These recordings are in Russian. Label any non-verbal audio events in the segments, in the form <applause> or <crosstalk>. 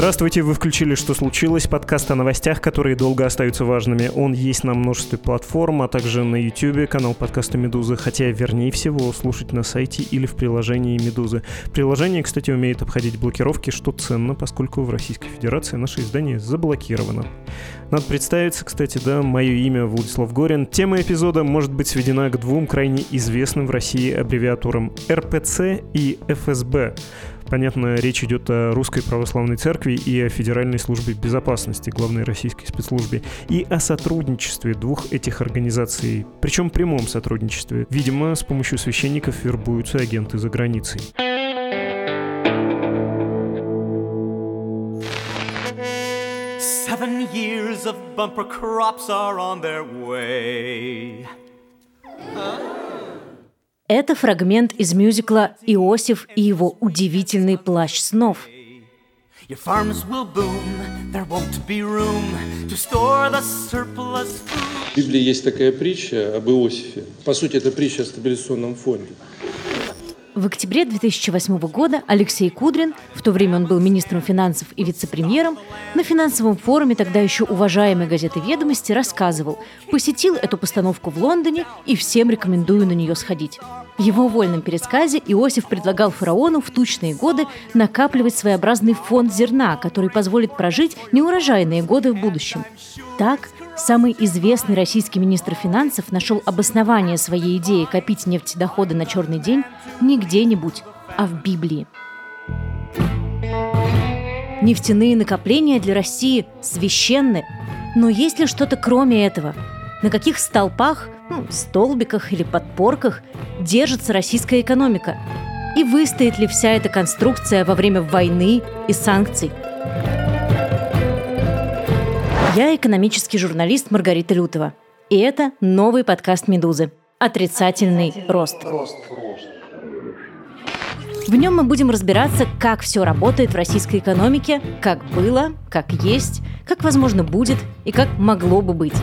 Здравствуйте, вы включили «Что случилось?» подкаст о новостях, которые долго остаются важными. Он есть на множестве платформ, а также на YouTube, канал подкаста «Медузы», хотя вернее всего слушать на сайте или в приложении «Медузы». Приложение, кстати, умеет обходить блокировки, что ценно, поскольку в Российской Федерации наше издание заблокировано. Надо представиться, кстати, да, мое имя Владислав Горин. Тема эпизода может быть сведена к двум крайне известным в России аббревиатурам РПЦ и ФСБ. Понятно, речь идет о Русской Православной Церкви и о Федеральной службе безопасности, главной российской спецслужбе, и о сотрудничестве двух этих организаций, причем прямом сотрудничестве. Видимо, с помощью священников вербуются агенты за границей. Seven years of bumper crops are on their way. Huh? Это фрагмент из мюзикла «Иосиф и его удивительный плащ снов». В Библии есть такая притча об Иосифе. По сути, это притча о стабилизационном фонде. В октябре 2008 года Алексей Кудрин, в то время он был министром финансов и вице-премьером, на финансовом форуме тогда еще уважаемой газеты «Ведомости» рассказывал, посетил эту постановку в Лондоне и всем рекомендую на нее сходить. В его вольном пересказе Иосиф предлагал фараону в тучные годы накапливать своеобразный фонд зерна, который позволит прожить неурожайные годы в будущем. Так, Самый известный российский министр финансов нашел обоснование своей идеи копить нефтедоходы на черный день не где-нибудь, а в Библии. Нефтяные накопления для России священны. Но есть ли что-то кроме этого? На каких столпах, ну, столбиках или подпорках держится российская экономика? И выстоит ли вся эта конструкция во время войны и санкций? Я экономический журналист Маргарита Лютова. И это новый подкаст «Медузы» «Отрицательный рост». В нем мы будем разбираться, как все работает в российской экономике, как было, как есть, как возможно будет и как могло бы быть.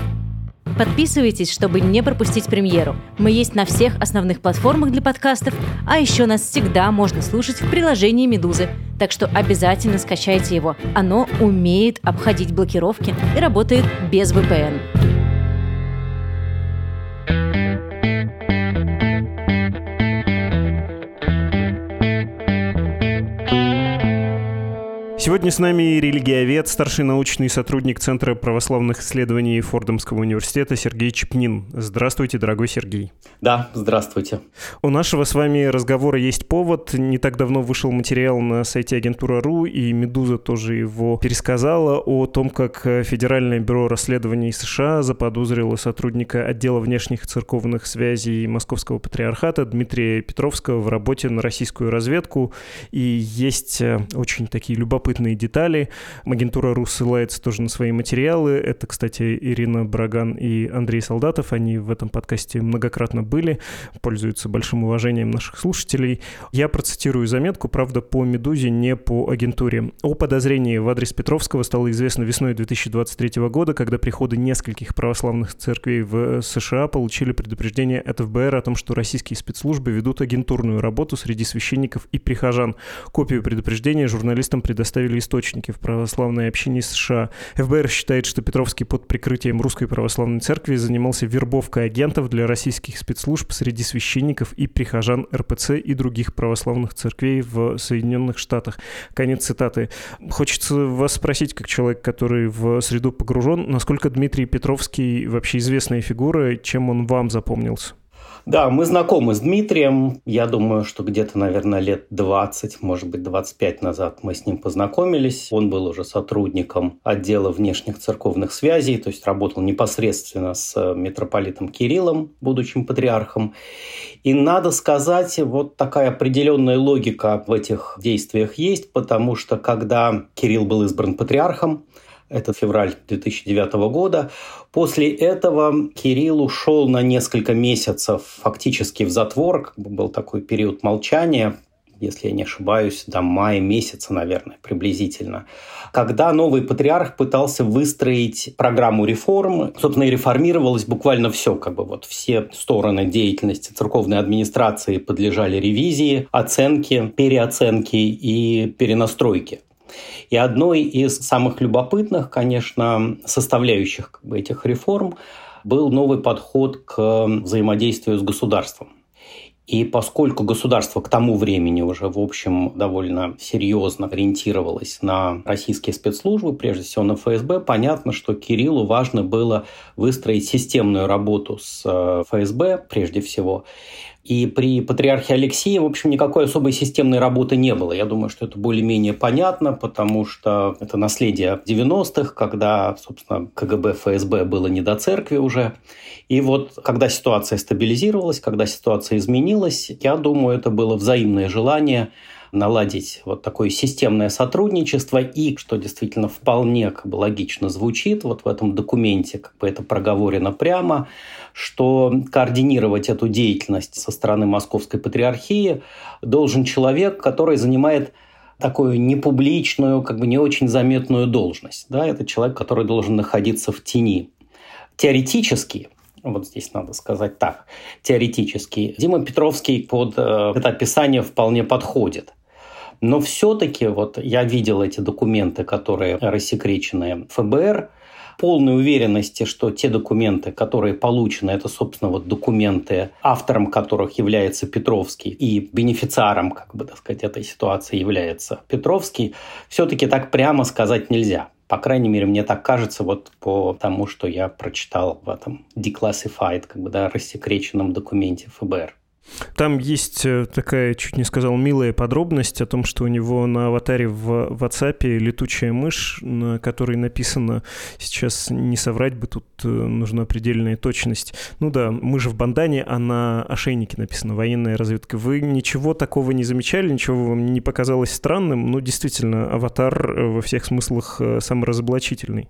Подписывайтесь, чтобы не пропустить премьеру. Мы есть на всех основных платформах для подкастов, а еще нас всегда можно слушать в приложении «Медузы». Так что обязательно скачайте его. Оно умеет обходить блокировки и работает без VPN. Сегодня с нами религиовед, старший научный сотрудник Центра православных исследований Фордомского университета Сергей Чепнин. Здравствуйте, дорогой Сергей. Да, здравствуйте. У нашего с вами разговора есть повод. Не так давно вышел материал на сайте агентура.ру, и «Медуза» тоже его пересказала о том, как Федеральное бюро расследований США заподозрило сотрудника отдела внешних церковных связей Московского патриархата Дмитрия Петровского в работе на российскую разведку. И есть э, очень такие любопытные любопытные детали. Агентура РУ ссылается тоже на свои материалы. Это, кстати, Ирина Браган и Андрей Солдатов. Они в этом подкасте многократно были, пользуются большим уважением наших слушателей. Я процитирую заметку, правда, по «Медузе», не по агентуре. О подозрении в адрес Петровского стало известно весной 2023 года, когда приходы нескольких православных церквей в США получили предупреждение от ФБР о том, что российские спецслужбы ведут агентурную работу среди священников и прихожан. Копию предупреждения журналистам предоставили представили источники в православной общине США. ФБР считает, что Петровский под прикрытием Русской Православной Церкви занимался вербовкой агентов для российских спецслужб среди священников и прихожан РПЦ и других православных церквей в Соединенных Штатах. Конец цитаты. Хочется вас спросить, как человек, который в среду погружен, насколько Дмитрий Петровский вообще известная фигура, чем он вам запомнился? Да, мы знакомы с Дмитрием. Я думаю, что где-то, наверное, лет 20, может быть, 25 назад мы с ним познакомились. Он был уже сотрудником отдела внешних церковных связей, то есть работал непосредственно с митрополитом Кириллом, будущим патриархом. И надо сказать, вот такая определенная логика в этих действиях есть, потому что когда Кирилл был избран патриархом, это февраль 2009 года. После этого Кирилл ушел на несколько месяцев фактически в затвор. Был такой период молчания, если я не ошибаюсь, до мая месяца, наверное, приблизительно, когда новый патриарх пытался выстроить программу реформ. Собственно, и реформировалось буквально все, как бы вот все стороны деятельности церковной администрации подлежали ревизии, оценке, переоценке и перенастройке. И одной из самых любопытных, конечно, составляющих этих реформ был новый подход к взаимодействию с государством. И поскольку государство к тому времени уже, в общем, довольно серьезно ориентировалось на российские спецслужбы, прежде всего на ФСБ, понятно, что Кириллу важно было выстроить системную работу с э, ФСБ, прежде всего, и при патриархе Алексее, в общем, никакой особой системной работы не было. Я думаю, что это более-менее понятно, потому что это наследие 90-х, когда, собственно, КГБ, ФСБ было не до церкви уже. И вот когда ситуация стабилизировалась, когда ситуация изменилась, я думаю, это было взаимное желание наладить вот такое системное сотрудничество и, что действительно вполне как бы логично звучит, вот в этом документе как бы это проговорено прямо, что координировать эту деятельность со стороны Московской Патриархии должен человек, который занимает такую непубличную, как бы не очень заметную должность. Да, это человек, который должен находиться в тени. Теоретически, вот здесь надо сказать так, теоретически, Дима Петровский под э, это описание вполне подходит. Но все-таки вот я видел эти документы, которые рассекречены ФБР, полной уверенности, что те документы, которые получены, это, собственно, вот документы, автором которых является Петровский и бенефициаром, как бы, так сказать, этой ситуации является Петровский, все-таки так прямо сказать нельзя. По крайней мере, мне так кажется вот по тому, что я прочитал в этом declassified, как бы, да, рассекреченном документе ФБР. Там есть э, такая, чуть не сказал, милая подробность о том, что у него на аватаре в WhatsApp летучая мышь, на которой написано, сейчас не соврать бы, тут э, нужна предельная точность. Ну да, мышь в бандане, а на ошейнике написано «военная разведка». Вы ничего такого не замечали, ничего вам не показалось странным? Ну, действительно, аватар э, во всех смыслах саморазоблачительный.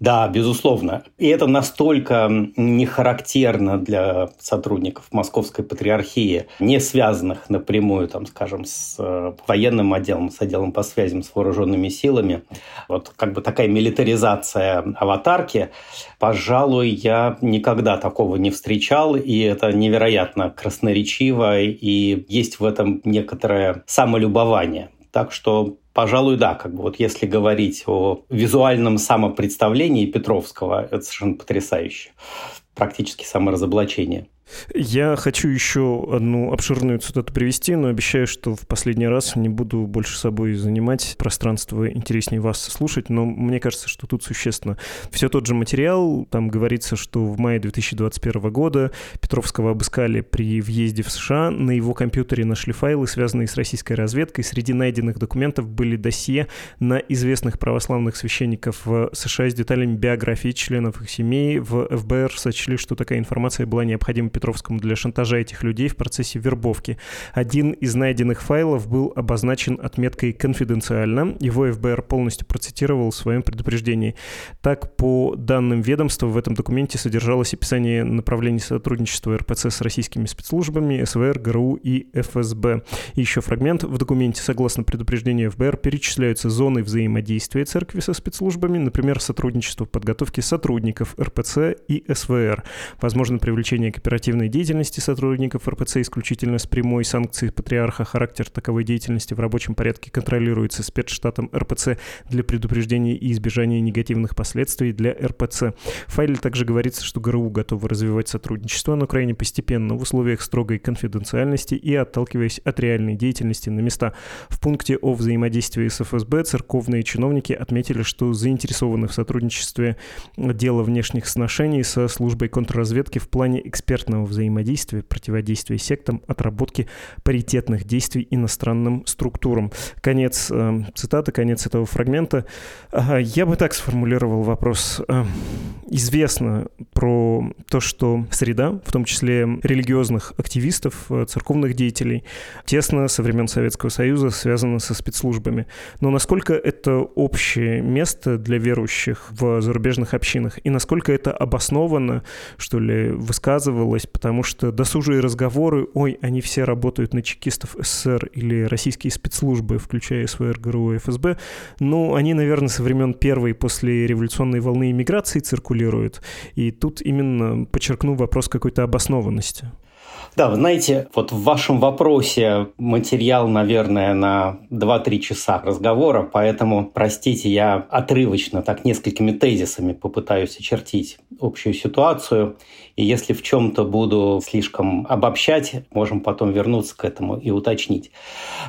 Да, безусловно. И это настолько не характерно для сотрудников Московской Патриархии, не связанных напрямую, там, скажем, с э, военным отделом, с отделом по связям с вооруженными силами. Вот как бы такая милитаризация аватарки, пожалуй, я никогда такого не встречал, и это невероятно красноречиво, и есть в этом некоторое самолюбование. Так что Пожалуй, да, как бы вот если говорить о визуальном самопредставлении Петровского, это совершенно потрясающе. Практически саморазоблачение. Я хочу еще одну обширную цитату привести, но обещаю, что в последний раз не буду больше собой занимать. Пространство интереснее вас слушать, но мне кажется, что тут существенно. Все тот же материал, там говорится, что в мае 2021 года Петровского обыскали при въезде в США, на его компьютере нашли файлы, связанные с российской разведкой. Среди найденных документов были досье на известных православных священников в США с деталями биографии членов их семей. В ФБР сочли, что такая информация была необходима Петровскому для шантажа этих людей в процессе вербовки. Один из найденных файлов был обозначен отметкой «конфиденциально». Его ФБР полностью процитировал в своем предупреждении. Так, по данным ведомства, в этом документе содержалось описание направлений сотрудничества РПЦ с российскими спецслужбами, СВР, ГРУ и ФСБ. И еще фрагмент. В документе, согласно предупреждению ФБР, перечисляются зоны взаимодействия церкви со спецслужбами, например, сотрудничество в подготовке сотрудников РПЦ и СВР, возможно привлечение к оперативной оперативной деятельности сотрудников РПЦ исключительно с прямой санкцией патриарха. Характер таковой деятельности в рабочем порядке контролируется спецштатом РПЦ для предупреждения и избежания негативных последствий для РПЦ. В файле также говорится, что ГРУ готовы развивать сотрудничество, но крайне постепенно, в условиях строгой конфиденциальности и отталкиваясь от реальной деятельности на места. В пункте о взаимодействии с ФСБ церковные чиновники отметили, что заинтересованы в сотрудничестве дела внешних сношений со службой контрразведки в плане экспертного международного взаимодействия, противодействия сектам, отработки паритетных действий иностранным структурам. Конец э, цитаты, конец этого фрагмента. Э, я бы так сформулировал вопрос. Э, известно про то, что среда, в том числе религиозных активистов, э, церковных деятелей, тесно со времен Советского Союза связана со спецслужбами. Но насколько это общее место для верующих в зарубежных общинах и насколько это обоснованно, что ли, высказывалось есть, потому что досужие разговоры, ой, они все работают на чекистов СССР или российские спецслужбы, включая СВР, ГРУ и ФСБ, ну, они, наверное, со времен первой после революционной волны иммиграции циркулируют. И тут именно подчеркну вопрос какой-то обоснованности. Да, вы знаете, вот в вашем вопросе материал, наверное, на 2-3 часа разговора, поэтому, простите, я отрывочно, так несколькими тезисами попытаюсь очертить общую ситуацию. И если в чем-то буду слишком обобщать, можем потом вернуться к этому и уточнить.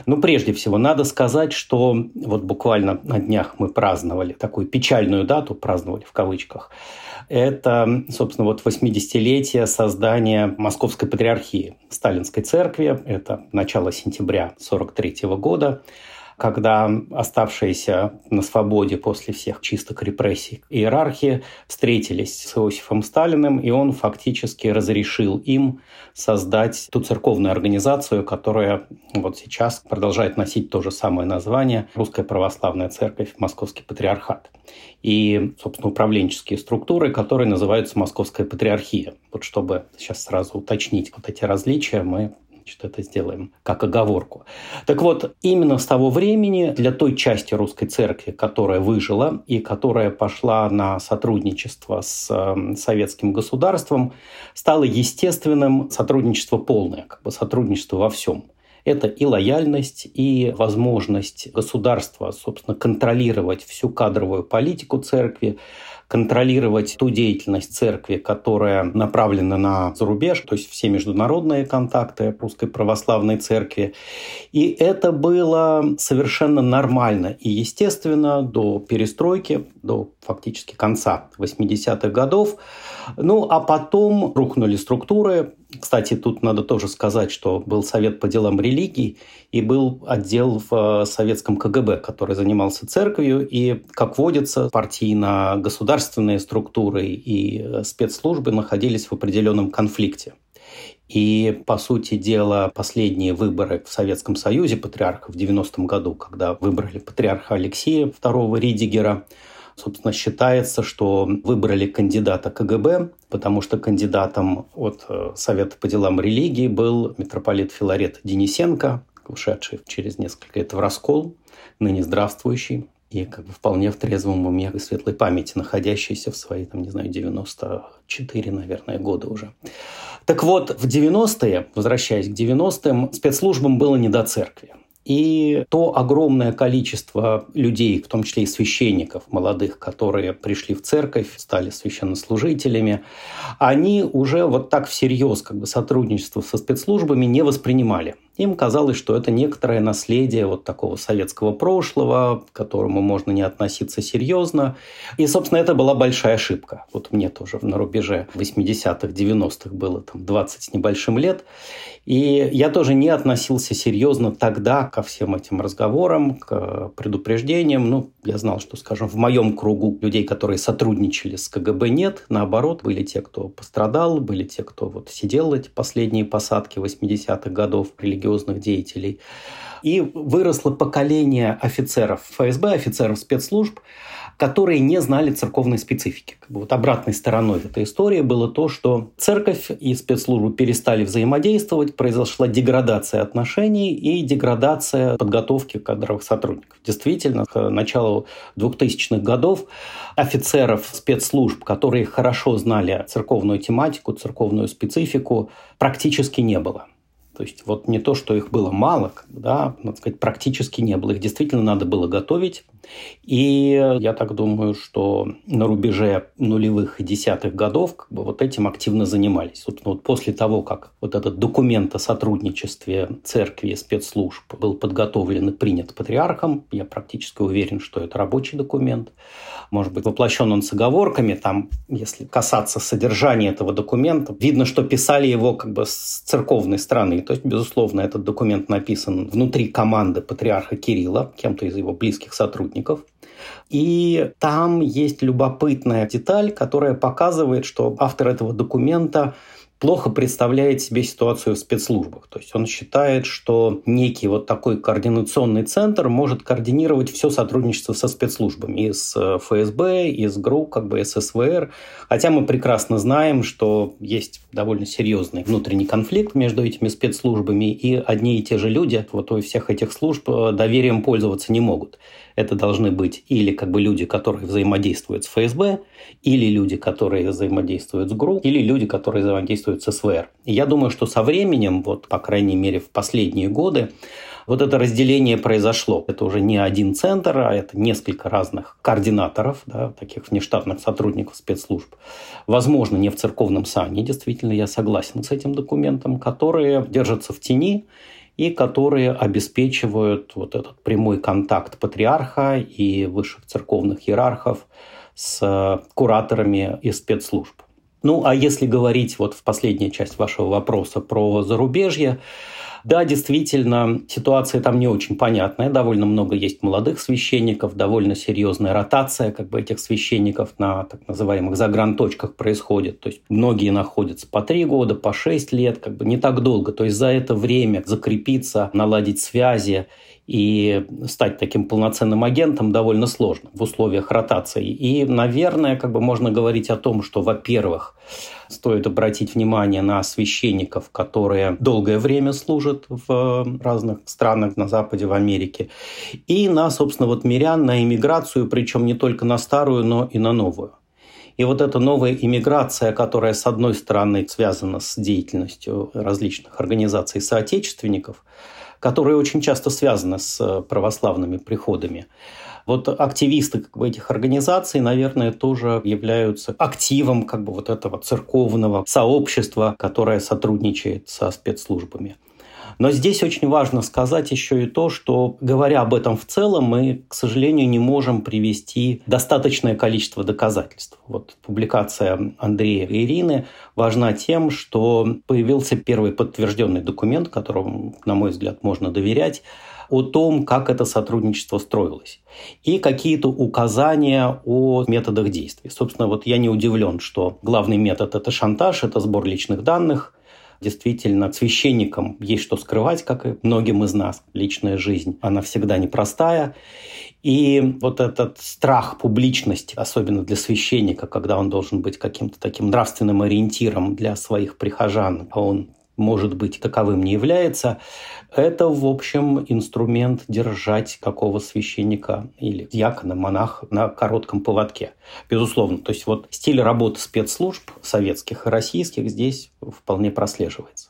Ну, прежде всего, надо сказать, что вот буквально на днях мы праздновали такую печальную дату, праздновали в кавычках, это, собственно, вот 80-летие создания Московской Патриархии Сталинской Церкви. Это начало сентября 1943 года когда оставшиеся на свободе после всех чисток репрессий иерархии встретились с Иосифом Сталиным, и он фактически разрешил им создать ту церковную организацию, которая вот сейчас продолжает носить то же самое название «Русская православная церковь Московский патриархат». И, собственно, управленческие структуры, которые называются Московская патриархия. Вот чтобы сейчас сразу уточнить вот эти различия, мы значит, это сделаем как оговорку. Так вот, именно с того времени для той части русской церкви, которая выжила и которая пошла на сотрудничество с эм, советским государством, стало естественным сотрудничество полное, как бы сотрудничество во всем. Это и лояльность, и возможность государства, собственно, контролировать всю кадровую политику церкви, контролировать ту деятельность церкви, которая направлена на зарубеж, то есть все международные контакты Русской Православной Церкви. И это было совершенно нормально и естественно до перестройки, до фактически конца 80-х годов. Ну, а потом рухнули структуры. Кстати, тут надо тоже сказать, что был Совет по делам религий и был отдел в э, советском КГБ, который занимался церковью. И, как водится, партийно-государственные структуры и э, спецслужбы находились в определенном конфликте. И, по сути дела, последние выборы в Советском Союзе патриарха в 90-м году, когда выбрали патриарха Алексея II Ридигера, Собственно, считается, что выбрали кандидата КГБ, потому что кандидатом от э, Совета по делам религии был митрополит Филарет Денисенко, ушедший через несколько лет в раскол, ныне здравствующий и как бы вполне в трезвом уме и светлой памяти, находящийся в свои, там, не знаю, 94, наверное, года уже. Так вот, в 90-е, возвращаясь к 90-м, спецслужбам было не до церкви. И то огромное количество людей, в том числе и священников молодых, которые пришли в церковь, стали священнослужителями, они уже вот так всерьез как бы сотрудничество со спецслужбами не воспринимали. Им казалось, что это некоторое наследие вот такого советского прошлого, к которому можно не относиться серьезно. И, собственно, это была большая ошибка. Вот мне тоже на рубеже 80-х, 90-х было там 20 с небольшим лет. И я тоже не относился серьезно тогда ко всем этим разговорам, к предупреждениям. Ну, я знал, что, скажем, в моем кругу людей, которые сотрудничали с КГБ, нет. Наоборот, были те, кто пострадал, были те, кто вот сидел эти последние посадки 80-х годов, религиозных деятелей. И выросло поколение офицеров ФСБ, офицеров спецслужб, которые не знали церковной специфики. Как бы вот обратной стороной этой истории было то, что церковь и спецслужбы перестали взаимодействовать, произошла деградация отношений и деградация подготовки кадровых сотрудников. Действительно, к началу 2000-х годов офицеров спецслужб, которые хорошо знали церковную тематику, церковную специфику, практически не было. То есть вот не то, что их было мало, да, надо сказать, практически не было. Их действительно надо было готовить. И я так думаю, что на рубеже нулевых и десятых годов как бы вот этим активно занимались. Собственно, вот после того, как вот этот документ о сотрудничестве церкви и спецслужб был подготовлен и принят патриархом, я практически уверен, что это рабочий документ, может быть, воплощен он с оговорками, там, если касаться содержания этого документа, видно, что писали его как бы с церковной стороны. То есть, безусловно, этот документ написан внутри команды патриарха Кирилла, кем-то из его близких сотрудников. И там есть любопытная деталь, которая показывает, что автор этого документа плохо представляет себе ситуацию в спецслужбах. То есть он считает, что некий вот такой координационный центр может координировать все сотрудничество со спецслужбами, и с э, ФСБ, и с ГРУ, как бы ССВР. Хотя мы прекрасно знаем, что есть довольно серьезный внутренний конфликт между этими спецслужбами, и одни и те же люди вот у всех этих служб э, доверием пользоваться не могут. Это должны быть или как бы люди, которые взаимодействуют с ФСБ, или люди, которые взаимодействуют с ГРУ, или люди, которые взаимодействуют с СВР. И я думаю, что со временем, вот по крайней мере в последние годы, вот это разделение произошло. Это уже не один центр, а это несколько разных координаторов, да, таких внештатных сотрудников спецслужб. Возможно, не в церковном сане, действительно, я согласен с этим документом, которые держатся в тени и которые обеспечивают вот этот прямой контакт патриарха и высших церковных иерархов с кураторами и спецслужб. Ну, а если говорить вот в последняя часть вашего вопроса про зарубежье, да, действительно, ситуация там не очень понятная. Довольно много есть молодых священников, довольно серьезная ротация как бы этих священников на так называемых загранточках происходит. То есть многие находятся по три года, по шесть лет, как бы не так долго. То есть за это время закрепиться, наладить связи и стать таким полноценным агентом довольно сложно в условиях ротации. И, наверное, как бы можно говорить о том, что, во-первых, стоит обратить внимание на священников, которые долгое время служат в разных странах на Западе, в Америке, и на, собственно, вот мирян, на иммиграцию, причем не только на старую, но и на новую. И вот эта новая иммиграция, которая, с одной стороны, связана с деятельностью различных организаций соотечественников, которые очень часто связаны с э, православными приходами. Вот активисты как бы, этих организаций, наверное, тоже являются активом как бы, вот этого церковного сообщества, которое сотрудничает со спецслужбами. Но здесь очень важно сказать еще и то, что, говоря об этом в целом, мы, к сожалению, не можем привести достаточное количество доказательств. Вот публикация Андрея и Ирины важна тем, что появился первый подтвержденный документ, которому, на мой взгляд, можно доверять, о том, как это сотрудничество строилось. И какие-то указания о методах действий. Собственно, вот я не удивлен, что главный метод – это шантаж, это сбор личных данных, Действительно, священникам есть что скрывать, как и многим из нас. Личная жизнь, она всегда непростая. И вот этот страх публичности, особенно для священника, когда он должен быть каким-то таким нравственным ориентиром для своих прихожан, а он может быть, таковым не является, это, в общем, инструмент держать какого священника или диакона, монаха на коротком поводке. Безусловно. То есть вот стиль работы спецслужб советских и российских здесь вполне прослеживается.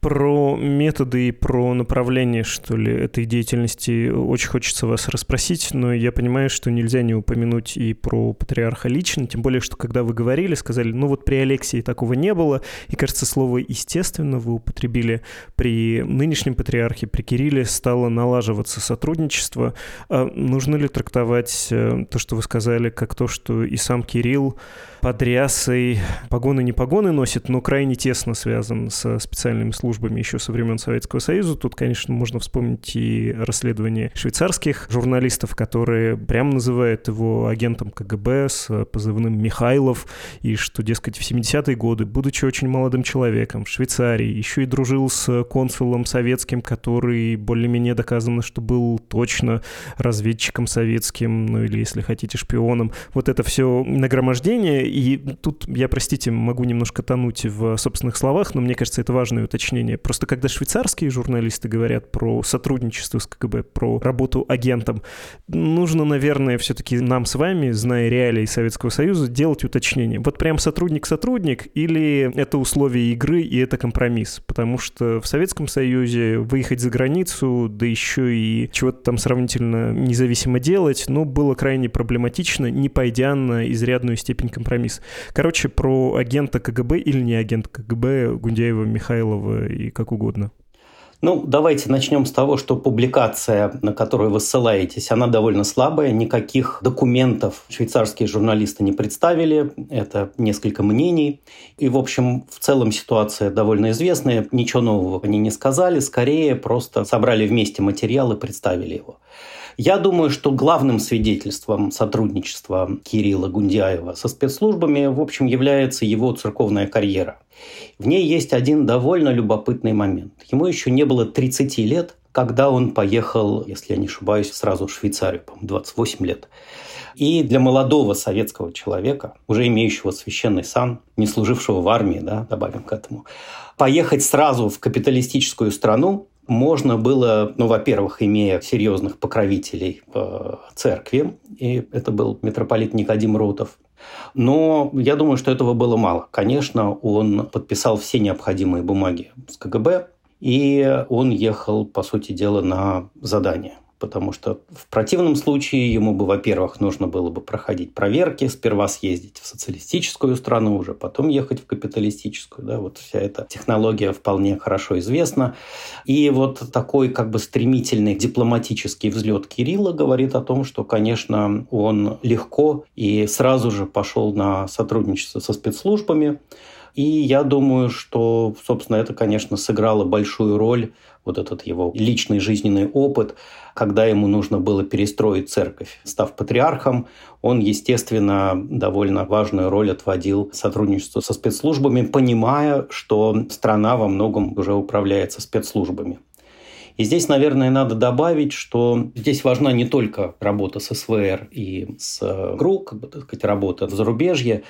Про методы и про направление, что ли, этой деятельности очень хочется вас расспросить, но я понимаю, что нельзя не упомянуть и про патриарха лично, тем более, что когда вы говорили, сказали, ну вот при Алексии такого не было, и, кажется, слово «естественно» вы употребили при нынешнем патриархе, при Кирилле стало налаживаться сотрудничество. А нужно ли трактовать э, то, что вы сказали, как то, что и сам Кирилл под рясой погоны не погоны носит, но крайне тесно связан со специальными службами еще со времен Советского Союза. Тут, конечно, можно вспомнить и расследование швейцарских журналистов, которые прямо называют его агентом КГБ с позывным Михайлов, и что, дескать, в 70-е годы, будучи очень молодым человеком в Швейцарии, еще и дружил с консулом советским, который более-менее доказано, что был точно разведчиком советским, ну или, если хотите, шпионом. Вот это все нагромождение и тут я, простите, могу немножко тонуть в собственных словах, но мне кажется, это важное уточнение. Просто когда швейцарские журналисты говорят про сотрудничество с КГБ, про работу агентом, нужно, наверное, все-таки нам с вами, зная реалии Советского Союза, делать уточнение. Вот прям сотрудник-сотрудник или это условия игры и это компромисс? Потому что в Советском Союзе выехать за границу, да еще и чего-то там сравнительно независимо делать, ну, было крайне проблематично, не пойдя на изрядную степень компромисс. Короче, про агента КГБ или не агент КГБ Гундяева, Михайлова и как угодно. Ну, давайте начнем с того, что публикация, на которую вы ссылаетесь, она довольно слабая. Никаких документов швейцарские журналисты не представили. Это несколько мнений. И, в общем, в целом ситуация довольно известная. Ничего нового они не сказали. Скорее, просто собрали вместе материал и представили его. Я думаю, что главным свидетельством сотрудничества Кирилла Гундяева со спецслужбами, в общем, является его церковная карьера. В ней есть один довольно любопытный момент. Ему еще не было 30 лет, когда он поехал, если я не ошибаюсь, сразу в Швейцарию, по 28 лет. И для молодого советского человека, уже имеющего священный сан, не служившего в армии, да, добавим к этому, поехать сразу в капиталистическую страну, можно было, ну, во-первых, имея серьезных покровителей в церкви, и это был митрополит Никодим Ротов, но я думаю, что этого было мало. Конечно, он подписал все необходимые бумаги с КГБ, и он ехал, по сути дела, на задание потому что в противном случае ему бы, во-первых, нужно было бы проходить проверки, сперва съездить в социалистическую страну, уже потом ехать в капиталистическую. Да, вот вся эта технология вполне хорошо известна. И вот такой как бы стремительный дипломатический взлет Кирилла говорит о том, что, конечно, он легко и сразу же пошел на сотрудничество со спецслужбами. И я думаю, что, собственно, это, конечно, сыграло большую роль вот этот его личный жизненный опыт, когда ему нужно было перестроить церковь. Став патриархом, он, естественно, довольно важную роль отводил сотрудничеству со спецслужбами, понимая, что страна во многом уже управляется спецслужбами. И здесь, наверное, надо добавить, что здесь важна не только работа с СВР и с ГРУ, как бы, так сказать, работа в зарубежье,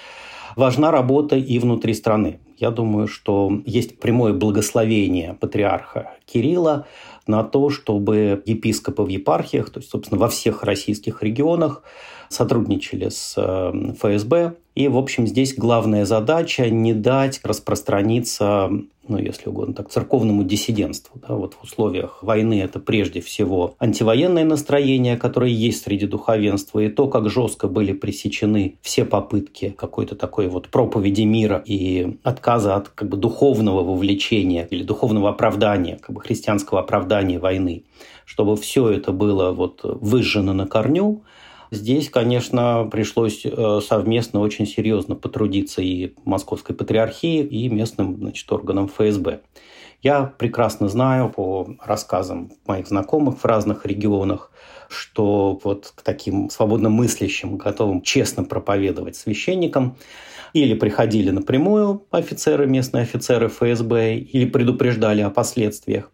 важна работа и внутри страны. Я думаю, что есть прямое благословение патриарха Кирилла на то, чтобы епископы в епархиях, то есть, собственно, во всех российских регионах сотрудничали с э, ФСБ. И, в общем, здесь главная задача не дать распространиться ну, если угодно, так, церковному диссидентству. Да, вот в условиях войны это прежде всего антивоенное настроение, которое есть среди духовенства, и то, как жестко были пресечены все попытки какой-то такой вот проповеди мира и отказа от как бы духовного вовлечения или духовного оправдания, как бы христианского оправдания войны, чтобы все это было вот выжжено на корню, Здесь, конечно, пришлось э, совместно очень серьезно потрудиться и Московской патриархии, и местным значит, органам ФСБ. Я прекрасно знаю по рассказам моих знакомых в разных регионах, что вот к таким свободно мыслящим, готовым честно проповедовать священникам или приходили напрямую офицеры, местные офицеры ФСБ, или предупреждали о последствиях.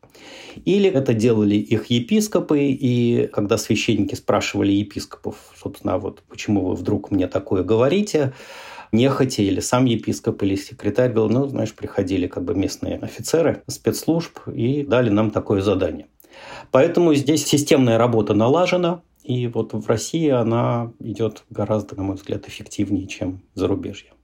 Или это делали их епископы, и когда священники спрашивали епископов, собственно, «А вот почему вы вдруг мне такое говорите, нехотя, или сам епископ, или секретарь говорил, ну, знаешь, приходили как бы местные офицеры спецслужб и дали нам такое задание. Поэтому здесь системная работа налажена, и вот в России она идет гораздо, на мой взгляд, эффективнее, чем зарубежье.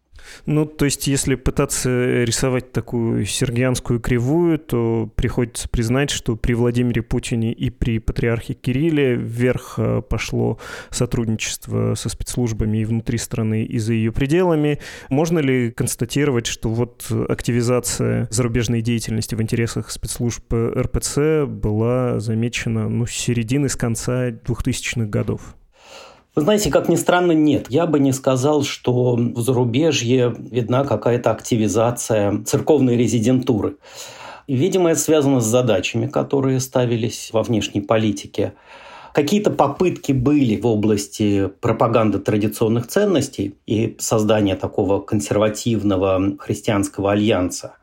Ну, то есть, если пытаться рисовать такую сергианскую кривую, то приходится признать, что при Владимире Путине и при патриархе Кирилле вверх э, пошло сотрудничество со спецслужбами и внутри страны, и за ее пределами. Можно ли констатировать, что вот активизация зарубежной деятельности в интересах спецслужб РПЦ была замечена ну, с середины, с конца 2000-х годов? Вы знаете, как ни странно, нет. Я бы не сказал, что в зарубежье видна какая-то активизация церковной резидентуры. Видимо, это связано с задачами, которые ставились во внешней политике. Какие-то попытки были в области пропаганды традиционных ценностей и создания такого консервативного христианского альянса.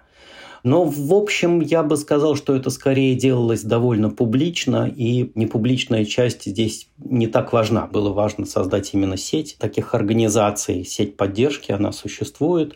Но, в общем, я бы сказал, что это скорее делалось довольно публично, и непубличная часть здесь не так важна. Было важно создать именно сеть таких организаций, сеть поддержки, она существует.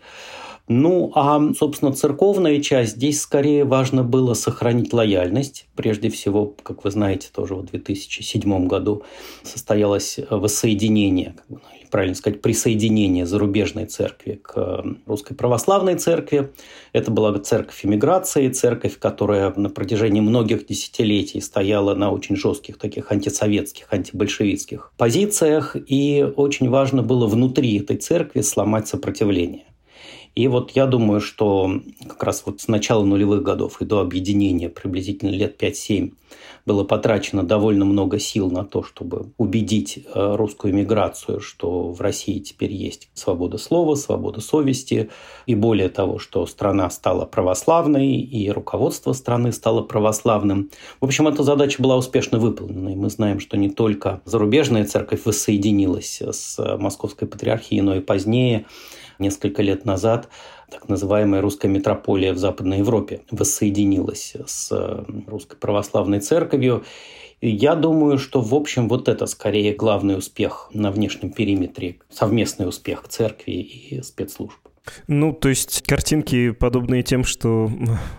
Ну, а, собственно, церковная часть, здесь скорее важно было сохранить лояльность. Прежде всего, как вы знаете, тоже в 2007 году состоялось воссоединение, как бы, ну, правильно сказать, присоединение зарубежной церкви к русской православной церкви. Это была церковь иммиграции, церковь, которая на протяжении многих десятилетий стояла на очень жестких таких антисоветских, антибольшевистских позициях, и очень важно было внутри этой церкви сломать сопротивление. И вот я думаю, что как раз вот с начала нулевых годов и до объединения, приблизительно лет 5-7, было потрачено довольно много сил на то, чтобы убедить э, русскую миграцию, что в России теперь есть свобода слова, свобода совести, и более того, что страна стала православной, и руководство страны стало православным. В общем, эта задача была успешно выполнена, и мы знаем, что не только зарубежная церковь воссоединилась с Московской патриархией, но и позднее несколько лет назад так называемая русская метрополия в Западной Европе воссоединилась с э, русской православной церковью. Я думаю, что, в общем, вот это скорее главный успех на внешнем периметре, совместный успех церкви и спецслужб. Ну, то есть картинки, подобные тем, что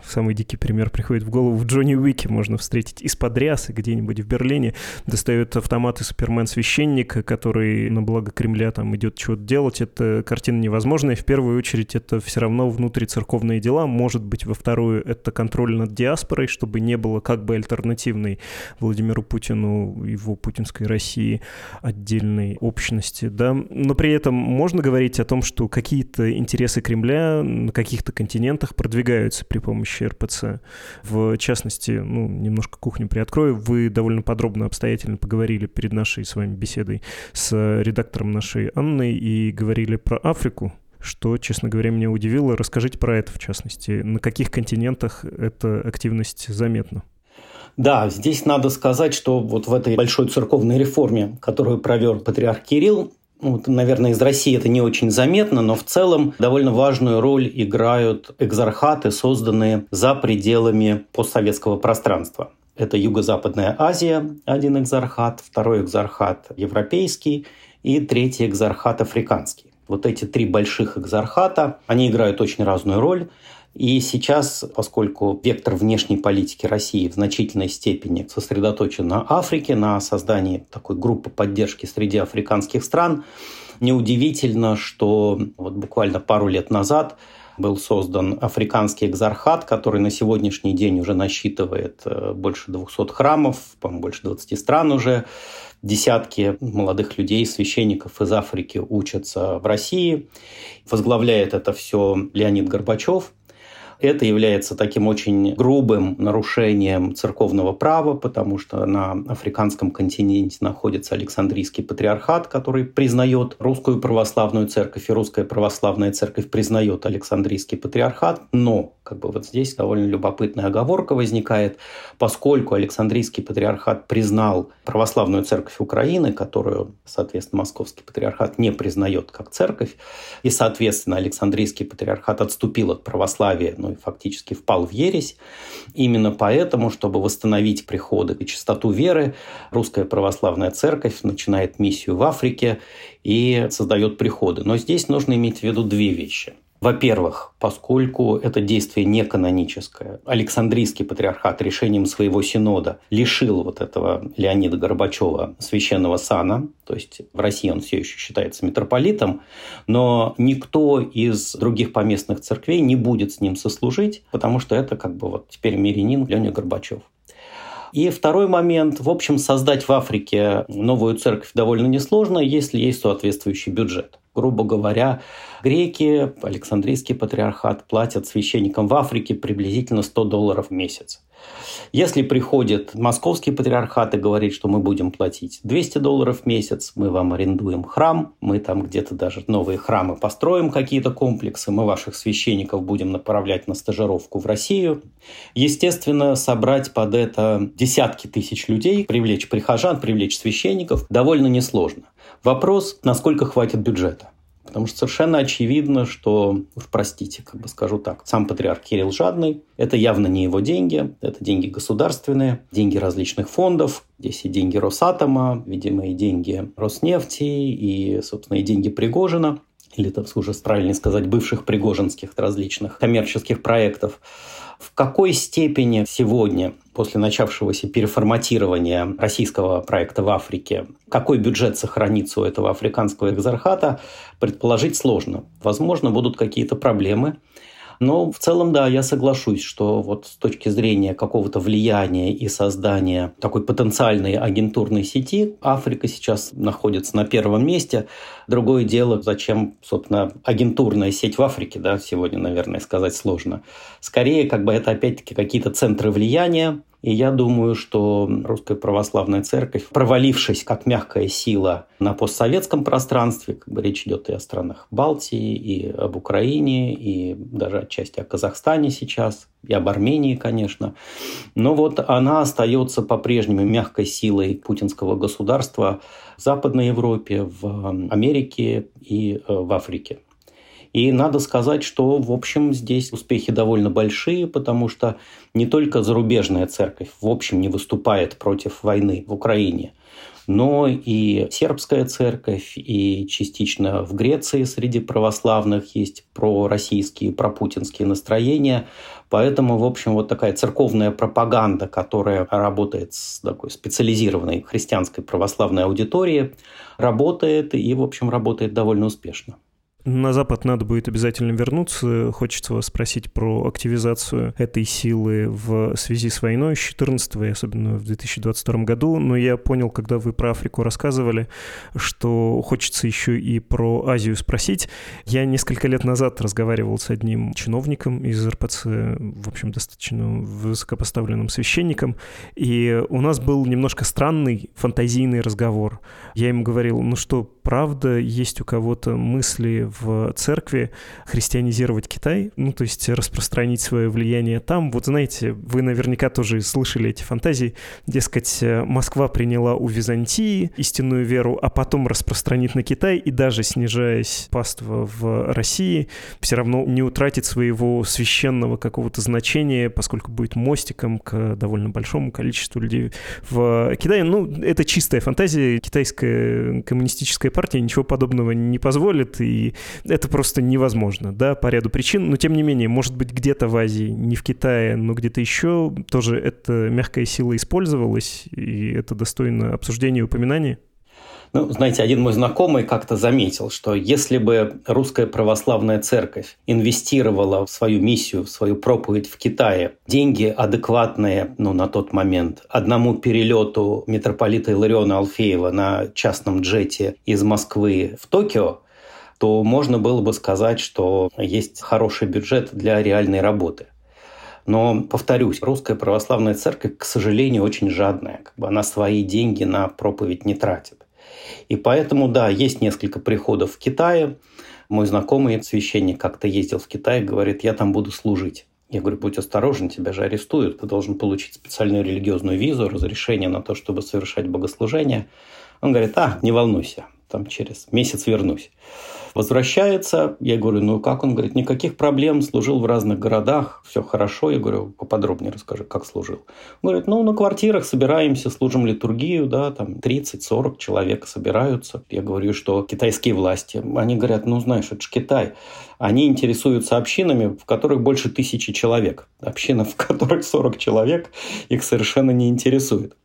самый дикий пример приходит в голову, в Джонни Уике можно встретить из-под рясы где-нибудь в Берлине, достает автоматы Супермен-священник, который на благо Кремля там идет чего-то делать. Это картина невозможная. В первую очередь это все равно внутрицерковные дела. Может быть, во вторую это контроль над диаспорой, чтобы не было как бы альтернативной Владимиру Путину, его путинской России отдельной общности. Да? Но при этом можно говорить о том, что какие-то интересные интересы Кремля на каких-то континентах продвигаются при помощи РПЦ. В частности, ну, немножко кухню приоткрою, вы довольно подробно, обстоятельно поговорили перед нашей с вами беседой с редактором нашей Анной и говорили про Африку, что, честно говоря, меня удивило. Расскажите про это, в частности. На каких континентах эта активность заметна? Да, здесь надо сказать, что вот в этой большой церковной реформе, которую провел патриарх Кирилл, ну, наверное, из России это не очень заметно, но в целом довольно важную роль играют экзархаты, созданные за пределами постсоветского пространства. Это Юго-Западная Азия, один экзархат, второй экзархат европейский и третий экзархат африканский. Вот эти три больших экзархата, они играют очень разную роль. И сейчас, поскольку вектор внешней политики России в значительной степени сосредоточен на Африке, на создании такой группы поддержки среди африканских стран, неудивительно, что вот буквально пару лет назад был создан африканский экзархат, который на сегодняшний день уже насчитывает э, больше 200 храмов, по-моему, больше 20 стран уже. Десятки молодых людей, священников из Африки учатся в России. Возглавляет это все Леонид Горбачев – это является таким очень грубым нарушением церковного права, потому что на африканском континенте находится Александрийский патриархат, который признает русскую православную церковь, и русская православная церковь признает Александрийский патриархат, но как бы вот здесь довольно любопытная оговорка возникает, поскольку Александрийский патриархат признал православную церковь Украины, которую, соответственно, Московский патриархат не признает как церковь, и, соответственно, Александрийский патриархат отступил от православия, ну фактически впал в ересь. Именно поэтому, чтобы восстановить приходы и чистоту веры, русская православная церковь начинает миссию в Африке и создает приходы. Но здесь нужно иметь в виду две вещи – во-первых, поскольку это действие не каноническое, Александрийский патриархат решением своего синода лишил вот этого Леонида Горбачева священного сана, то есть в России он все еще считается митрополитом, но никто из других поместных церквей не будет с ним сослужить, потому что это как бы вот теперь мирянин Леня Горбачев. И второй момент. В общем, создать в Африке новую церковь довольно несложно, если есть соответствующий бюджет. Грубо говоря, греки, Александрийский патриархат платят священникам в Африке приблизительно 100 долларов в месяц. Если приходит московский патриархат и говорит, что мы будем платить 200 долларов в месяц, мы вам арендуем храм, мы там где-то даже новые храмы построим, какие-то комплексы, мы ваших священников будем направлять на стажировку в Россию. Естественно, собрать под это десятки тысяч людей, привлечь прихожан, привлечь священников довольно несложно. Вопрос, насколько хватит бюджета. Потому что совершенно очевидно, что, уж простите, как бы скажу так, сам патриарх Кирилл жадный. Это явно не его деньги, это деньги государственные, деньги различных фондов. Здесь и деньги Росатома, видимо, и деньги Роснефти, и, собственно, и деньги Пригожина или, так уже правильнее сказать, бывших пригожинских различных коммерческих проектов. В какой степени сегодня, после начавшегося переформатирования российского проекта в Африке, какой бюджет сохранится у этого африканского экзархата, предположить сложно. Возможно, будут какие-то проблемы. Но в целом, да, я соглашусь, что вот с точки зрения какого-то влияния и создания такой потенциальной агентурной сети, Африка сейчас находится на первом месте. Другое дело, зачем, собственно, агентурная сеть в Африке, да, сегодня, наверное, сказать сложно. Скорее, как бы это опять-таки какие-то центры влияния, и я думаю, что Русская Православная Церковь, провалившись как мягкая сила на постсоветском пространстве, как бы речь идет и о странах Балтии, и об Украине, и даже отчасти о Казахстане сейчас, и об Армении, конечно. Но вот она остается по-прежнему мягкой силой путинского государства в Западной Европе, в Америке и э, в Африке. И надо сказать, что, в общем, здесь успехи довольно большие, потому что не только зарубежная церковь, в общем, не выступает против войны в Украине, но и сербская церковь, и частично в Греции среди православных есть пророссийские, пропутинские настроения. Поэтому, в общем, вот такая церковная пропаганда, которая работает с такой специализированной христианской православной аудиторией, работает и, в общем, работает довольно успешно. На Запад надо будет обязательно вернуться. Хочется вас спросить про активизацию этой силы в связи с войной с 14 и особенно в 2022 году. Но я понял, когда вы про Африку рассказывали, что хочется еще и про Азию спросить. Я несколько лет назад разговаривал с одним чиновником из РПЦ, в общем, достаточно высокопоставленным священником, и у нас был немножко странный фантазийный разговор. Я ему говорил, ну что, правда есть у кого-то мысли в церкви христианизировать Китай, ну, то есть распространить свое влияние там. Вот знаете, вы наверняка тоже слышали эти фантазии. Дескать, Москва приняла у Византии истинную веру, а потом распространит на Китай, и даже снижаясь паства в России, все равно не утратит своего священного какого-то значения, поскольку будет мостиком к довольно большому количеству людей в Китае. Ну, это чистая фантазия. Китайская коммунистическая партия ничего подобного не позволит, и это просто невозможно, да, по ряду причин. Но, тем не менее, может быть, где-то в Азии, не в Китае, но где-то еще тоже эта мягкая сила использовалась, и это достойно обсуждения и упоминания? Ну, знаете, один мой знакомый как-то заметил, что если бы русская православная церковь инвестировала в свою миссию, в свою проповедь в Китае деньги адекватные, ну, на тот момент, одному перелету митрополита Илариона Алфеева на частном джете из Москвы в Токио, то можно было бы сказать, что есть хороший бюджет для реальной работы. Но, повторюсь, русская православная церковь, к сожалению, очень жадная. Как бы она свои деньги на проповедь не тратит. И поэтому, да, есть несколько приходов в Китае. Мой знакомый священник как-то ездил в Китай говорит, я там буду служить. Я говорю, будь осторожен, тебя же арестуют. Ты должен получить специальную религиозную визу, разрешение на то, чтобы совершать богослужение. Он говорит, а, не волнуйся, там через месяц вернусь. Возвращается, я говорю, ну как? Он говорит, никаких проблем, служил в разных городах, все хорошо. Я говорю, поподробнее расскажи, как служил. Он говорит, ну на квартирах собираемся, служим литургию, да, там 30-40 человек собираются. Я говорю, что китайские власти, они говорят, ну знаешь, это же Китай. Они интересуются общинами, в которых больше тысячи человек. Община, в которых 40 человек, их совершенно не интересует.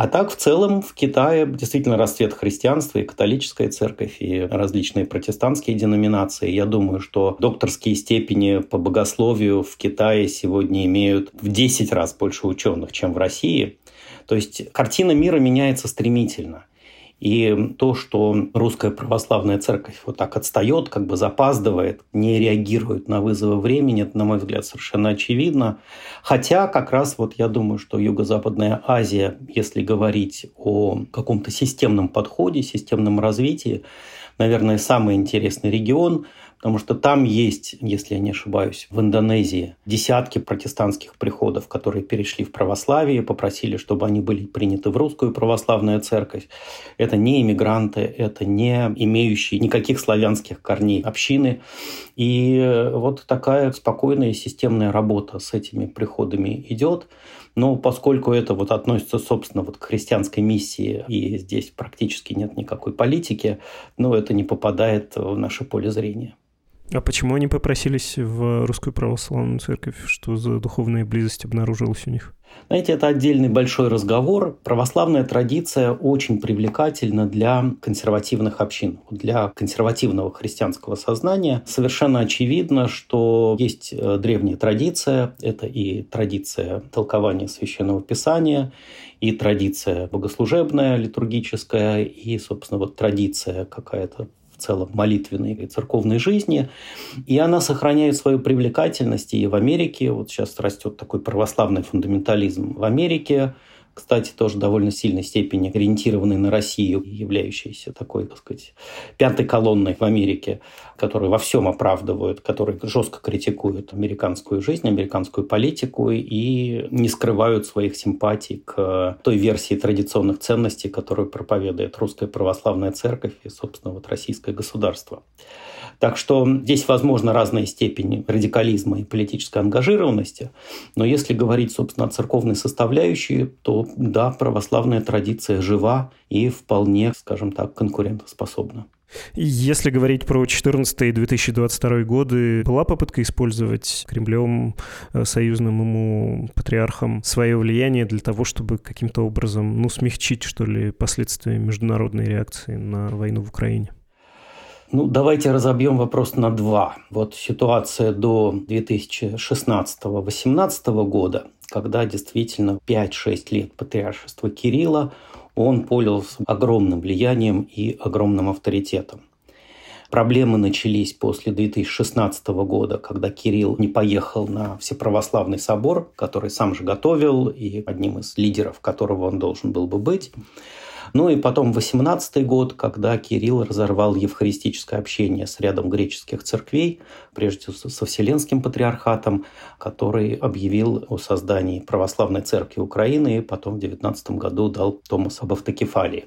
А так, в целом, в Китае действительно расцвет христианства и католическая церковь, и различные протестантские деноминации. Я думаю, что докторские степени по богословию в Китае сегодня имеют в 10 раз больше ученых, чем в России. То есть картина мира меняется стремительно. И то, что русская православная церковь вот так отстает, как бы запаздывает, не реагирует на вызовы времени, это, на мой взгляд, совершенно очевидно. Хотя как раз вот я думаю, что Юго-Западная Азия, если говорить о каком-то системном подходе, системном развитии, наверное, самый интересный регион – потому что там есть, если я не ошибаюсь, в Индонезии десятки протестантских приходов, которые перешли в православие, попросили, чтобы они были приняты в русскую православную церковь. Это не иммигранты, это не имеющие никаких славянских корней общины. И вот такая спокойная системная работа с этими приходами идет. Но поскольку это вот относится, собственно, вот к христианской миссии, и здесь практически нет никакой политики, ну, это не попадает в наше поле зрения. А почему они попросились в Русскую Православную Церковь? Что за духовная близость обнаружилась у них? Знаете, это отдельный большой разговор. Православная традиция очень привлекательна для консервативных общин, для консервативного христианского сознания. Совершенно очевидно, что есть э, древняя традиция, это и традиция толкования священного писания, и традиция богослужебная, литургическая, и, собственно, вот традиция какая-то в целом молитвенной и церковной жизни. И она сохраняет свою привлекательность и в Америке. Вот сейчас растет такой православный фундаментализм в Америке кстати, тоже довольно сильной степени ориентированный на Россию, являющийся такой, так сказать, пятой колонной в Америке, которые во всем оправдывают, которые жестко критикуют американскую жизнь, американскую политику и не скрывают своих симпатий к той версии традиционных ценностей, которую проповедует Русская Православная Церковь и, собственно, вот российское государство. Так что здесь возможно разные степени радикализма и политической ангажированности. Но если говорить, собственно, о церковной составляющей, то да, православная традиция жива и вполне, скажем так, конкурентоспособна. Если говорить про 2014 и 2022 годы, была попытка использовать Кремлем, э, союзным ему патриархом, свое влияние для того, чтобы каким-то образом, ну, смягчить, что ли, последствия международной реакции на войну в Украине? Ну, давайте разобьем вопрос на два. Вот ситуация до 2016-2018 года, когда действительно 5-6 лет патриаршества Кирилла, он пользовался огромным влиянием и огромным авторитетом. Проблемы начались после 2016 года, когда Кирилл не поехал на Всеправославный собор, который сам же готовил, и одним из лидеров которого он должен был бы быть. Ну и потом 18 год, когда Кирилл разорвал евхаристическое общение с рядом греческих церквей, прежде со Вселенским патриархатом, который объявил о создании православной церкви Украины и потом в 19 году дал Томас об автокефалии.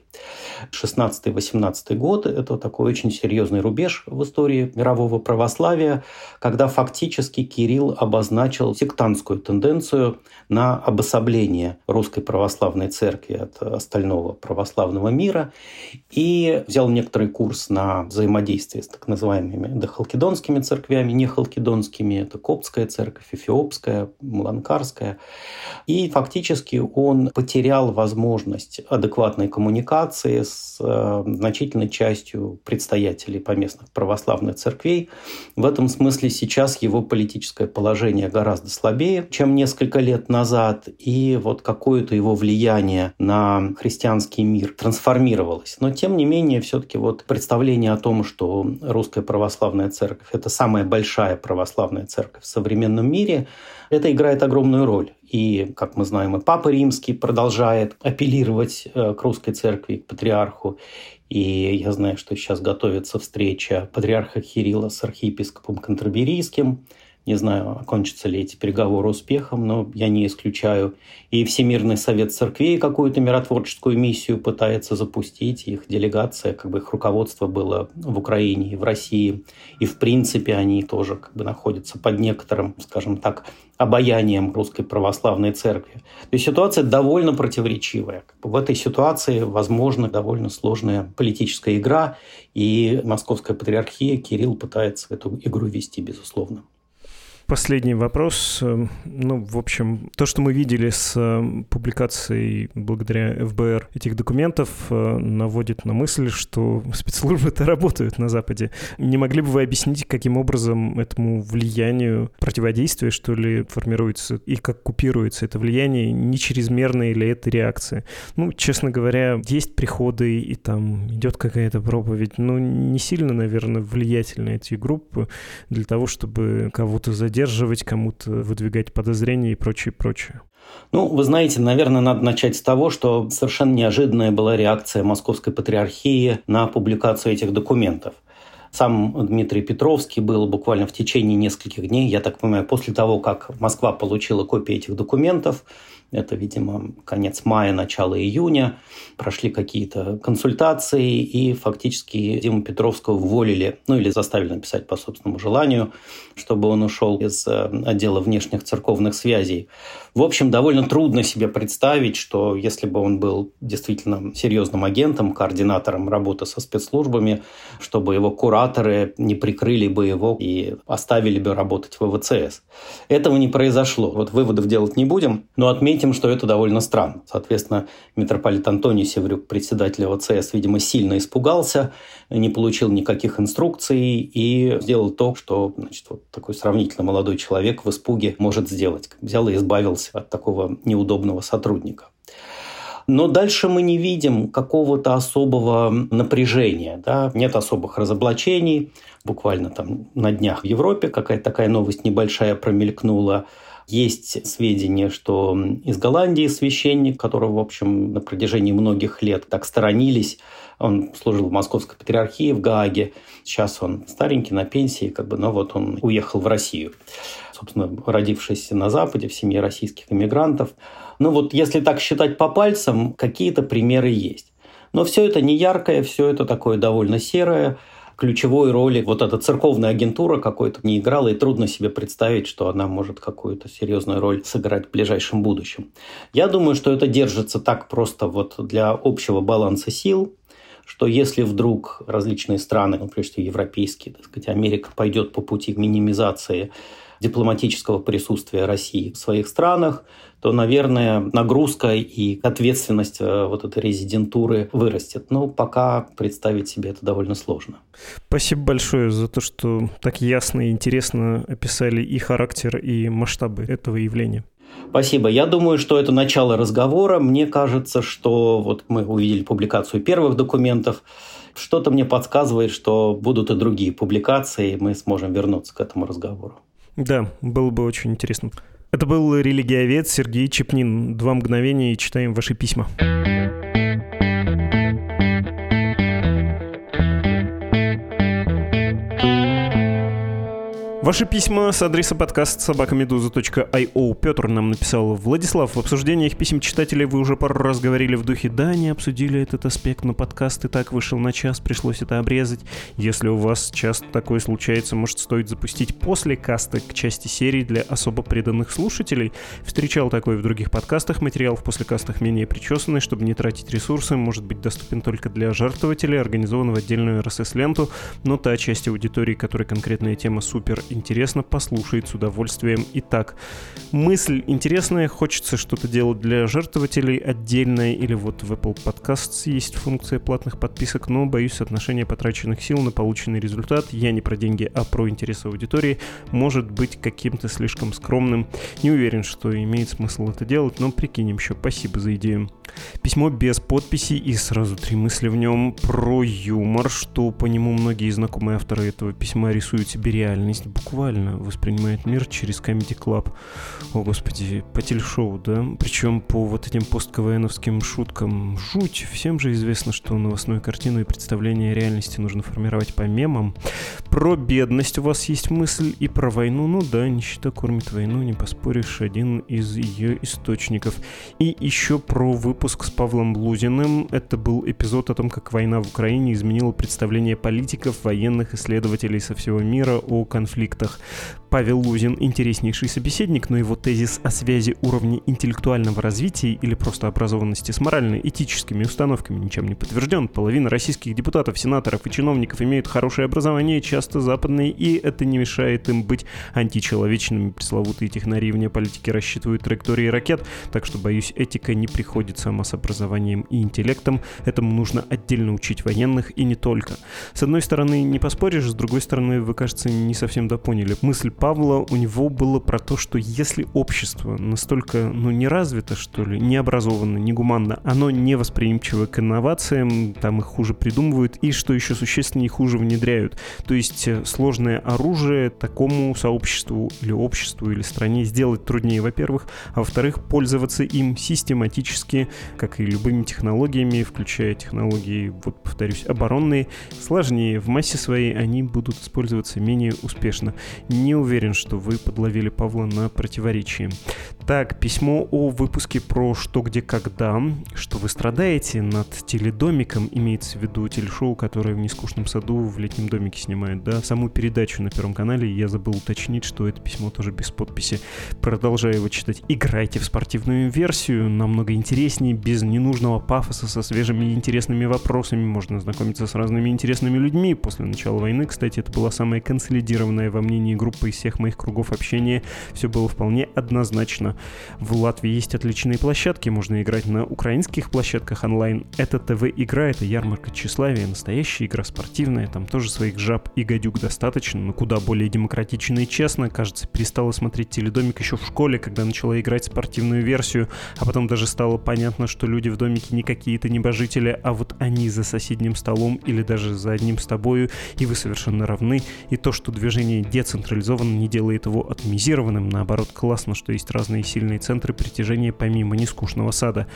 16-18 год – это такой очень серьезный рубеж в истории мирового православия, когда фактически Кирилл обозначил сектантскую тенденцию на обособление русской православной церкви от остального православного мира и взял некоторый курс на взаимодействие с так называемыми дохалкидонскими церквями, не халкидонскими, это Коптская церковь, Эфиопская, Маланкарская. И фактически он потерял возможность адекватной коммуникации с э, значительной частью предстоятелей поместных православных церквей. В этом смысле сейчас его политическое положение гораздо слабее, чем несколько лет назад, и вот какое-то его влияние на христианский мир трансформировалось. Но тем не менее, все-таки вот представление о том, что русская православная церковь – это самая большая православная церковь в современном мире, это играет огромную роль. И, как мы знаем, и Папа Римский продолжает апеллировать э, к русской церкви, к патриарху. И я знаю, что сейчас готовится встреча патриарха Кирилла с архиепископом Кантерберийским. Не знаю, окончатся ли эти переговоры успехом, но я не исключаю. И Всемирный совет церквей какую-то миротворческую миссию пытается запустить. Их делегация, как бы их руководство было в Украине и в России. И в принципе они тоже как бы находятся под некоторым, скажем так, обаянием русской православной церкви. То есть ситуация довольно противоречивая. В этой ситуации возможно довольно сложная политическая игра, и Московская патриархия Кирилл пытается эту игру вести, безусловно. Последний вопрос. Эм, ну, в общем, то, что мы видели с эм, публикацией благодаря ФБР этих документов, э, наводит на мысль, что <laughs> спецслужбы-то работают на Западе. Не могли бы вы объяснить, каким образом этому влиянию противодействия, что ли, формируется и как купируется это влияние, не чрезмерная ли это реакция? Ну, честно говоря, есть приходы и там идет какая-то проповедь, но не сильно, наверное, влиятельны эти группы для того, чтобы кого-то задержать задерживать, кому-то выдвигать подозрения и прочее, прочее. Ну, вы знаете, наверное, надо начать с того, что совершенно неожиданная была реакция Московской Патриархии на публикацию этих документов. Сам Дмитрий Петровский был буквально в течение нескольких дней, я так понимаю, после того, как Москва получила копии этих документов, это, видимо, конец мая, начало июня. Прошли какие-то консультации, и фактически Диму Петровского уволили, ну или заставили написать по собственному желанию, чтобы он ушел из э, отдела внешних церковных связей. В общем, довольно трудно себе представить, что если бы он был действительно серьезным агентом, координатором работы со спецслужбами, чтобы его кураторы не прикрыли бы его и оставили бы работать в ВЦС. Этого не произошло. Вот выводов делать не будем, но отметим, что это довольно странно. Соответственно, митрополит Антоний Севрюк, председатель ВЦС, видимо, сильно испугался, не получил никаких инструкций и сделал то, что значит, вот такой сравнительно молодой человек в испуге может сделать. Взял и избавился избавился от такого неудобного сотрудника. Но дальше мы не видим какого-то особого напряжения, да? нет особых разоблачений. Буквально там на днях в Европе какая-то такая новость небольшая промелькнула. Есть сведения, что из Голландии священник, которого, в общем, на протяжении многих лет так сторонились, он служил в Московской патриархии в Гааге. Сейчас он старенький, на пенсии, как бы, но вот он уехал в Россию собственно, родившись на Западе, в семье российских иммигрантов. Ну вот если так считать по пальцам, какие-то примеры есть. Но все это не яркое, все это такое довольно серое. ключевой роли вот эта церковная агентура какой-то не играла, и трудно себе представить, что она может какую-то серьезную роль сыграть в ближайшем будущем. Я думаю, что это держится так просто вот для общего баланса сил, что если вдруг различные страны, ну, прежде всего европейские, так сказать, Америка пойдет по пути минимизации дипломатического присутствия России в своих странах, то, наверное, нагрузка и ответственность э, вот этой резидентуры вырастет. Но пока представить себе это довольно сложно. Спасибо большое за то, что так ясно и интересно описали и характер, и масштабы этого явления. Спасибо. Я думаю, что это начало разговора. Мне кажется, что вот мы увидели публикацию первых документов. Что-то мне подсказывает, что будут и другие публикации, и мы сможем вернуться к этому разговору. Да, было бы очень интересно. Это был религиовед Сергей Чепнин. Два мгновения и читаем ваши письма. Ваши письма с адреса подкаст собакамедуза.io. Петр нам написал. Владислав, в обсуждениях писем читателей вы уже пару раз говорили в духе «Да, не обсудили этот аспект, но подкаст и так вышел на час, пришлось это обрезать». Если у вас часто такое случается, может стоит запустить после каста к части серии для особо преданных слушателей. Встречал такое в других подкастах. Материал в послекастах менее причесанный, чтобы не тратить ресурсы, может быть доступен только для жертвователей, организован в отдельную RSS-ленту, но та часть аудитории, которой конкретная тема супер интересно, послушает с удовольствием. Итак, мысль интересная, хочется что-то делать для жертвователей отдельное, или вот в Apple Podcasts есть функция платных подписок, но, боюсь, отношение потраченных сил на полученный результат, я не про деньги, а про интерес аудитории, может быть каким-то слишком скромным. Не уверен, что имеет смысл это делать, но прикинем еще. Спасибо за идею. Письмо без подписи и сразу три мысли в нем про юмор, что по нему многие знакомые авторы этого письма рисуют себе реальность, буквально воспринимает мир через Comedy Club. О, господи, по телешоу, да? Причем по вот этим постквеновским шуткам. Жуть. Всем же известно, что новостную картину и представление реальности нужно формировать по мемам. Про бедность у вас есть мысль и про войну. Ну да, нищета кормит войну, не поспоришь, один из ее источников. И еще про выпуск с Павлом Лузиным. Это был эпизод о том, как война в Украине изменила представление политиков, военных, исследователей со всего мира о конфликтах. Павел Лузин интереснейший собеседник, но его тезис о связи уровня интеллектуального развития или просто образованности с морально-этическими установками ничем не подтвержден. Половина российских депутатов, сенаторов и чиновников имеют хорошее образование, часто западные, и это не мешает им быть античеловечными. Пресловутые технари вне политики рассчитывают траектории ракет, так что, боюсь, этика не приходит сама с образованием и интеллектом. Этому нужно отдельно учить военных и не только. С одной стороны, не поспоришь, с другой стороны, вы, кажется, не совсем поняли. Мысль Павла у него была про то, что если общество настолько, ну, не развито, что ли, не образовано, не гуманно, оно не восприимчиво к инновациям, там их хуже придумывают, и, что еще существеннее, хуже внедряют. То есть э, сложное оружие такому сообществу или обществу или стране сделать труднее, во-первых, а во-вторых, пользоваться им систематически, как и любыми технологиями, включая технологии, вот повторюсь, оборонные, сложнее. В массе своей они будут использоваться менее успешно. Не уверен, что вы подловили Павла на противоречии. Так, письмо о выпуске про «Что, где, когда», что вы страдаете над теледомиком, имеется в виду телешоу, которое в «Нескучном саду» в летнем домике снимает, да, саму передачу на Первом канале, я забыл уточнить, что это письмо тоже без подписи. Продолжаю его читать. Играйте в спортивную версию, намного интереснее, без ненужного пафоса, со свежими интересными вопросами, можно знакомиться с разными интересными людьми. После начала войны, кстати, это была самая консолидированная во мнении группы из всех моих кругов общения, все было вполне однозначно в Латвии есть отличные площадки, можно играть на украинских площадках онлайн. Это ТВ-игра, это ярмарка тщеславия, настоящая игра спортивная, там тоже своих жаб и гадюк достаточно, но куда более демократично и честно. Кажется, перестала смотреть теледомик еще в школе, когда начала играть спортивную версию, а потом даже стало понятно, что люди в домике не какие-то небожители, а вот они за соседним столом или даже за одним с тобою, и вы совершенно равны. И то, что движение децентрализовано, не делает его атомизированным, наоборот, классно, что есть разные сильные центры притяжения помимо нескучного сада.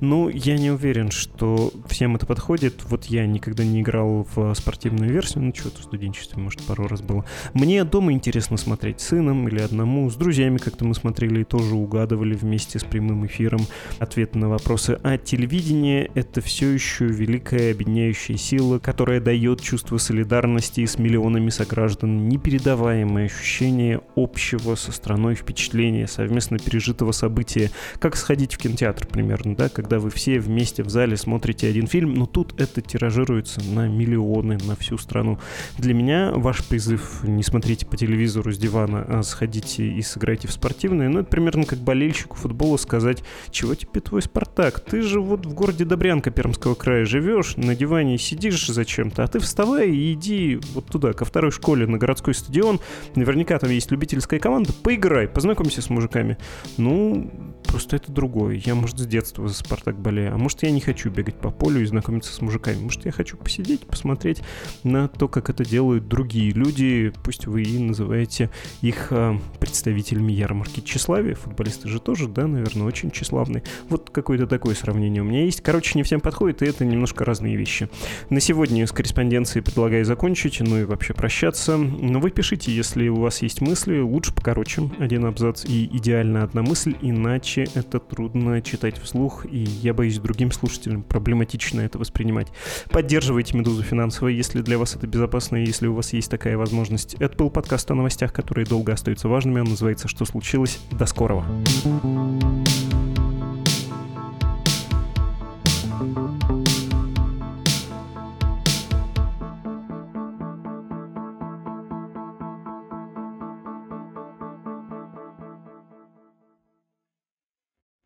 Ну, я не уверен, что всем это подходит. Вот я никогда не играл в спортивную версию, ну, что-то в студенчестве, может, пару раз было. Мне дома интересно смотреть с сыном или одному, с друзьями как-то мы смотрели и тоже угадывали вместе с прямым эфиром ответы на вопросы. А телевидение — это все еще великая объединяющая сила, которая дает чувство солидарности с миллионами сограждан, непередаваемое ощущение общего со страной впечатления, совместно пережитого события. Как сходить в кинотеатр примерно, да, когда вы все вместе в зале смотрите один фильм, но тут это тиражируется на миллионы, на всю страну. Для меня ваш призыв не смотрите по телевизору с дивана, а сходите и сыграйте в спортивное, ну, это примерно как болельщику футбола сказать, чего тебе твой Спартак? Ты же вот в городе Добрянка Пермского края живешь, на диване сидишь зачем-то, а ты вставай и иди вот туда, ко второй школе, на городской стадион. Наверняка там есть любительская команда, поиграй, познакомься с мужиками. Ну, просто это другое. Я, может, с детства за Спартак болею, а может, я не хочу бегать по полю и знакомиться с мужиками. Может, я хочу посидеть, посмотреть на то, как это делают другие люди, пусть вы и называете их э, представителями ярмарки тщеславия. Футболисты же тоже, да, наверное, очень тщеславные. Вот какое-то такое сравнение у меня есть. Короче, не всем подходит, и это немножко разные вещи. На сегодня с корреспонденцией предлагаю закончить, ну и вообще прощаться. Но вы пишите, если у вас есть мысли, лучше покороче один абзац и идеально одна мысль, иначе это трудно читать вслух, и я боюсь другим слушателям проблематично это воспринимать. Поддерживайте «Медузу» финансово, если для вас это безопасно, и если у вас есть такая возможность. Это был подкаст о новостях, которые долго остаются важными. Он называется «Что случилось?». До скорого. thank you Thank you.